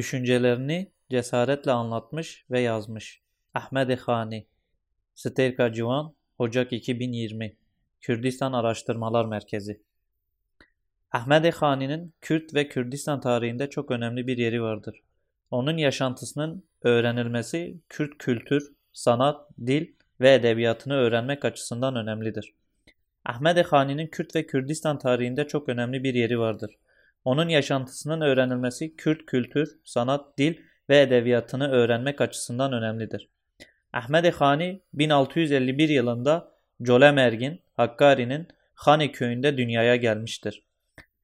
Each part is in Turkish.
Düşüncelerini cesaretle anlatmış ve yazmış. Ahmed Hani Sterka Civan Ocak 2020 Kürdistan Araştırmalar Merkezi Ahmed Hani'nin Kürt ve Kürdistan tarihinde çok önemli bir yeri vardır. Onun yaşantısının öğrenilmesi Kürt kültür, sanat, dil ve edebiyatını öğrenmek açısından önemlidir. Ahmed Hani'nin Kürt ve Kürdistan tarihinde çok önemli bir yeri vardır. Onun yaşantısının öğrenilmesi Kürt kültür, sanat, dil ve edebiyatını öğrenmek açısından önemlidir. Ahmed Hani 1651 yılında Colemergin, Hakkari'nin Hani köyünde dünyaya gelmiştir.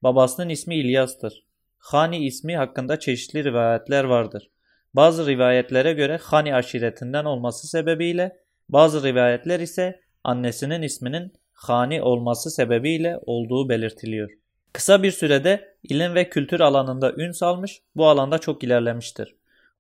Babasının ismi İlyas'tır. Hani ismi hakkında çeşitli rivayetler vardır. Bazı rivayetlere göre Hani aşiretinden olması sebebiyle, bazı rivayetler ise annesinin isminin Hani olması sebebiyle olduğu belirtiliyor. Kısa bir sürede ilim ve kültür alanında ün salmış, bu alanda çok ilerlemiştir.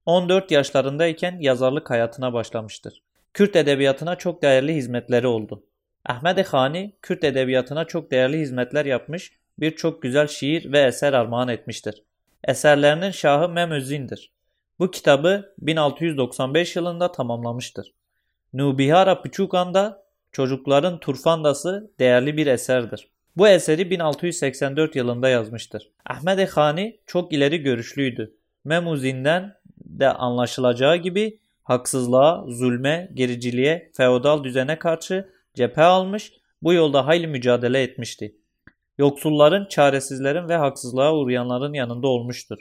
14 yaşlarındayken yazarlık hayatına başlamıştır. Kürt edebiyatına çok değerli hizmetleri oldu. Ahmet Hani, Kürt edebiyatına çok değerli hizmetler yapmış, birçok güzel şiir ve eser armağan etmiştir. Eserlerinin şahı Memüzzin'dir. Bu kitabı 1695 yılında tamamlamıştır. Nubihara Piçukan'da Çocukların Turfandası değerli bir eserdir. Bu eseri 1684 yılında yazmıştır. Ahmet Hani çok ileri görüşlüydü. Memuzin'den de anlaşılacağı gibi haksızlığa, zulme, gericiliğe, feodal düzene karşı cephe almış, bu yolda hayli mücadele etmişti. Yoksulların, çaresizlerin ve haksızlığa uğrayanların yanında olmuştur.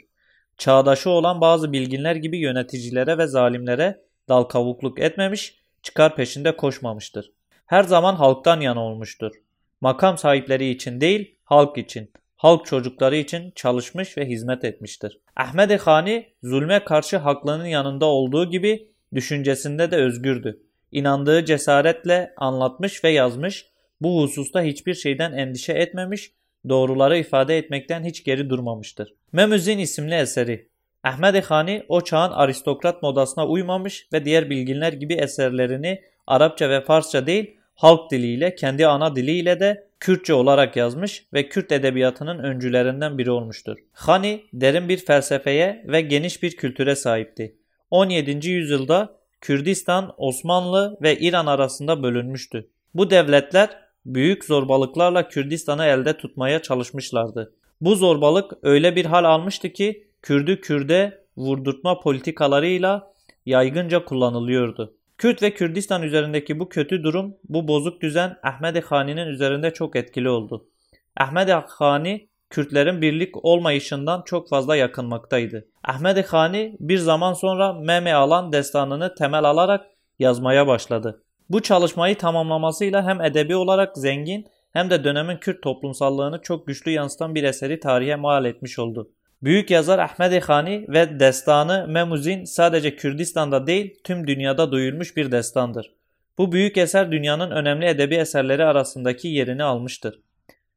Çağdaşı olan bazı bilginler gibi yöneticilere ve zalimlere dal kavukluk etmemiş, çıkar peşinde koşmamıştır. Her zaman halktan yana olmuştur. Makam sahipleri için değil, halk için, halk çocukları için çalışmış ve hizmet etmiştir. Ahmet Hani zulme karşı haklının yanında olduğu gibi düşüncesinde de özgürdü. İnandığı cesaretle anlatmış ve yazmış, bu hususta hiçbir şeyden endişe etmemiş, doğruları ifade etmekten hiç geri durmamıştır. Memüzin isimli eseri Ahmet Hani o çağın aristokrat modasına uymamış ve diğer bilginler gibi eserlerini Arapça ve Farsça değil halk diliyle kendi ana diliyle de Kürtçe olarak yazmış ve Kürt edebiyatının öncülerinden biri olmuştur. Hani derin bir felsefeye ve geniş bir kültüre sahipti. 17. yüzyılda Kürdistan, Osmanlı ve İran arasında bölünmüştü. Bu devletler büyük zorbalıklarla Kürdistan'ı elde tutmaya çalışmışlardı. Bu zorbalık öyle bir hal almıştı ki Kürdü Kürde vurdurtma politikalarıyla yaygınca kullanılıyordu. Kürt ve Kürdistan üzerindeki bu kötü durum, bu bozuk düzen Ahmet Hani'nin üzerinde çok etkili oldu. Ahmet Hani Kürtlerin birlik olmayışından çok fazla yakınmaktaydı. Ahmet Hani bir zaman sonra Meme Alan destanını temel alarak yazmaya başladı. Bu çalışmayı tamamlamasıyla hem edebi olarak zengin hem de dönemin Kürt toplumsallığını çok güçlü yansıtan bir eseri tarihe mal etmiş oldu. Büyük yazar Ahmed Hani ve destanı Memuzin sadece Kürdistan'da değil tüm dünyada duyulmuş bir destandır. Bu büyük eser dünyanın önemli edebi eserleri arasındaki yerini almıştır.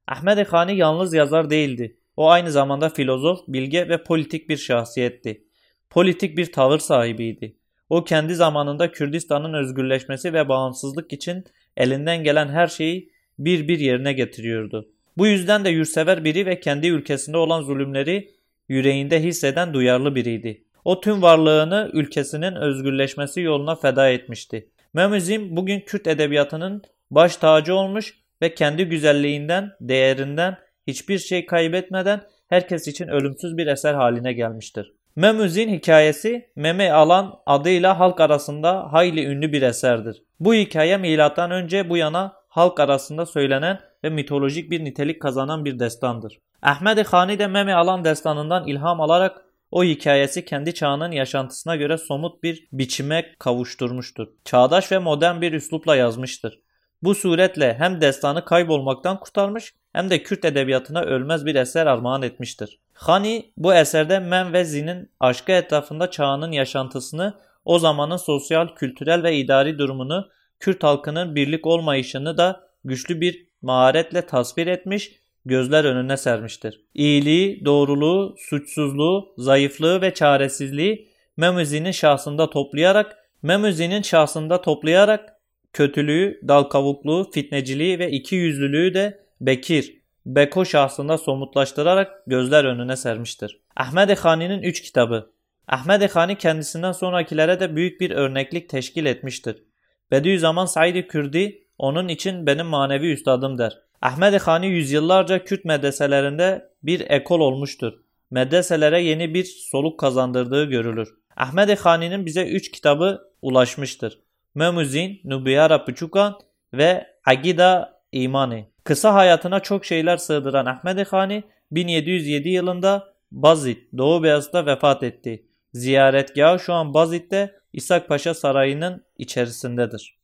Ahmed Hani yalnız yazar değildi. O aynı zamanda filozof, bilge ve politik bir şahsiyetti. Politik bir tavır sahibiydi. O kendi zamanında Kürdistan'ın özgürleşmesi ve bağımsızlık için elinden gelen her şeyi bir bir yerine getiriyordu. Bu yüzden de yurtsever biri ve kendi ülkesinde olan zulümleri yüreğinde hisseden duyarlı biriydi. O tüm varlığını ülkesinin özgürleşmesi yoluna feda etmişti. Memizim bugün Kürt edebiyatının baş tacı olmuş ve kendi güzelliğinden, değerinden hiçbir şey kaybetmeden herkes için ölümsüz bir eser haline gelmiştir. Memüzin hikayesi Meme Alan adıyla halk arasında hayli ünlü bir eserdir. Bu hikaye milattan önce bu yana halk arasında söylenen ve mitolojik bir nitelik kazanan bir destandır. Ahmed Hani de Meme Alan destanından ilham alarak o hikayesi kendi çağının yaşantısına göre somut bir biçime kavuşturmuştur. Çağdaş ve modern bir üslupla yazmıştır. Bu suretle hem destanı kaybolmaktan kurtarmış hem de Kürt edebiyatına ölmez bir eser armağan etmiştir. Hani bu eserde Mem ve Zin'in aşkı etrafında çağının yaşantısını, o zamanın sosyal, kültürel ve idari durumunu, Kürt halkının birlik olmayışını da güçlü bir maharetle tasvir etmiş, gözler önüne sermiştir. İyiliği, doğruluğu, suçsuzluğu, zayıflığı ve çaresizliği Memuzi'nin şahsında toplayarak, Memuzi'nin şahsında toplayarak kötülüğü, dalkavukluğu, fitneciliği ve iki yüzlülüğü de Bekir, Beko şahsında somutlaştırarak gözler önüne sermiştir. Ahmed Hani'nin üç kitabı Ahmed Hani kendisinden sonrakilere de büyük bir örneklik teşkil etmiştir. Bediüzzaman Said-i Kürdi onun için benim manevi üstadım der. Ahmed Hani yüzyıllarca Kürt medreselerinde bir ekol olmuştur. Medreselere yeni bir soluk kazandırdığı görülür. Ahmed Hani'nin bize üç kitabı ulaşmıştır. Memuzin, Nubiyara Puçukan ve Agida İmani. Kısa hayatına çok şeyler sığdıran Ahmed Hani 1707 yılında Bazit, Doğu Beyazıt'ta vefat etti. Ziyaretgahı şu an Bazit'te İshak Paşa Sarayı'nın içerisindedir.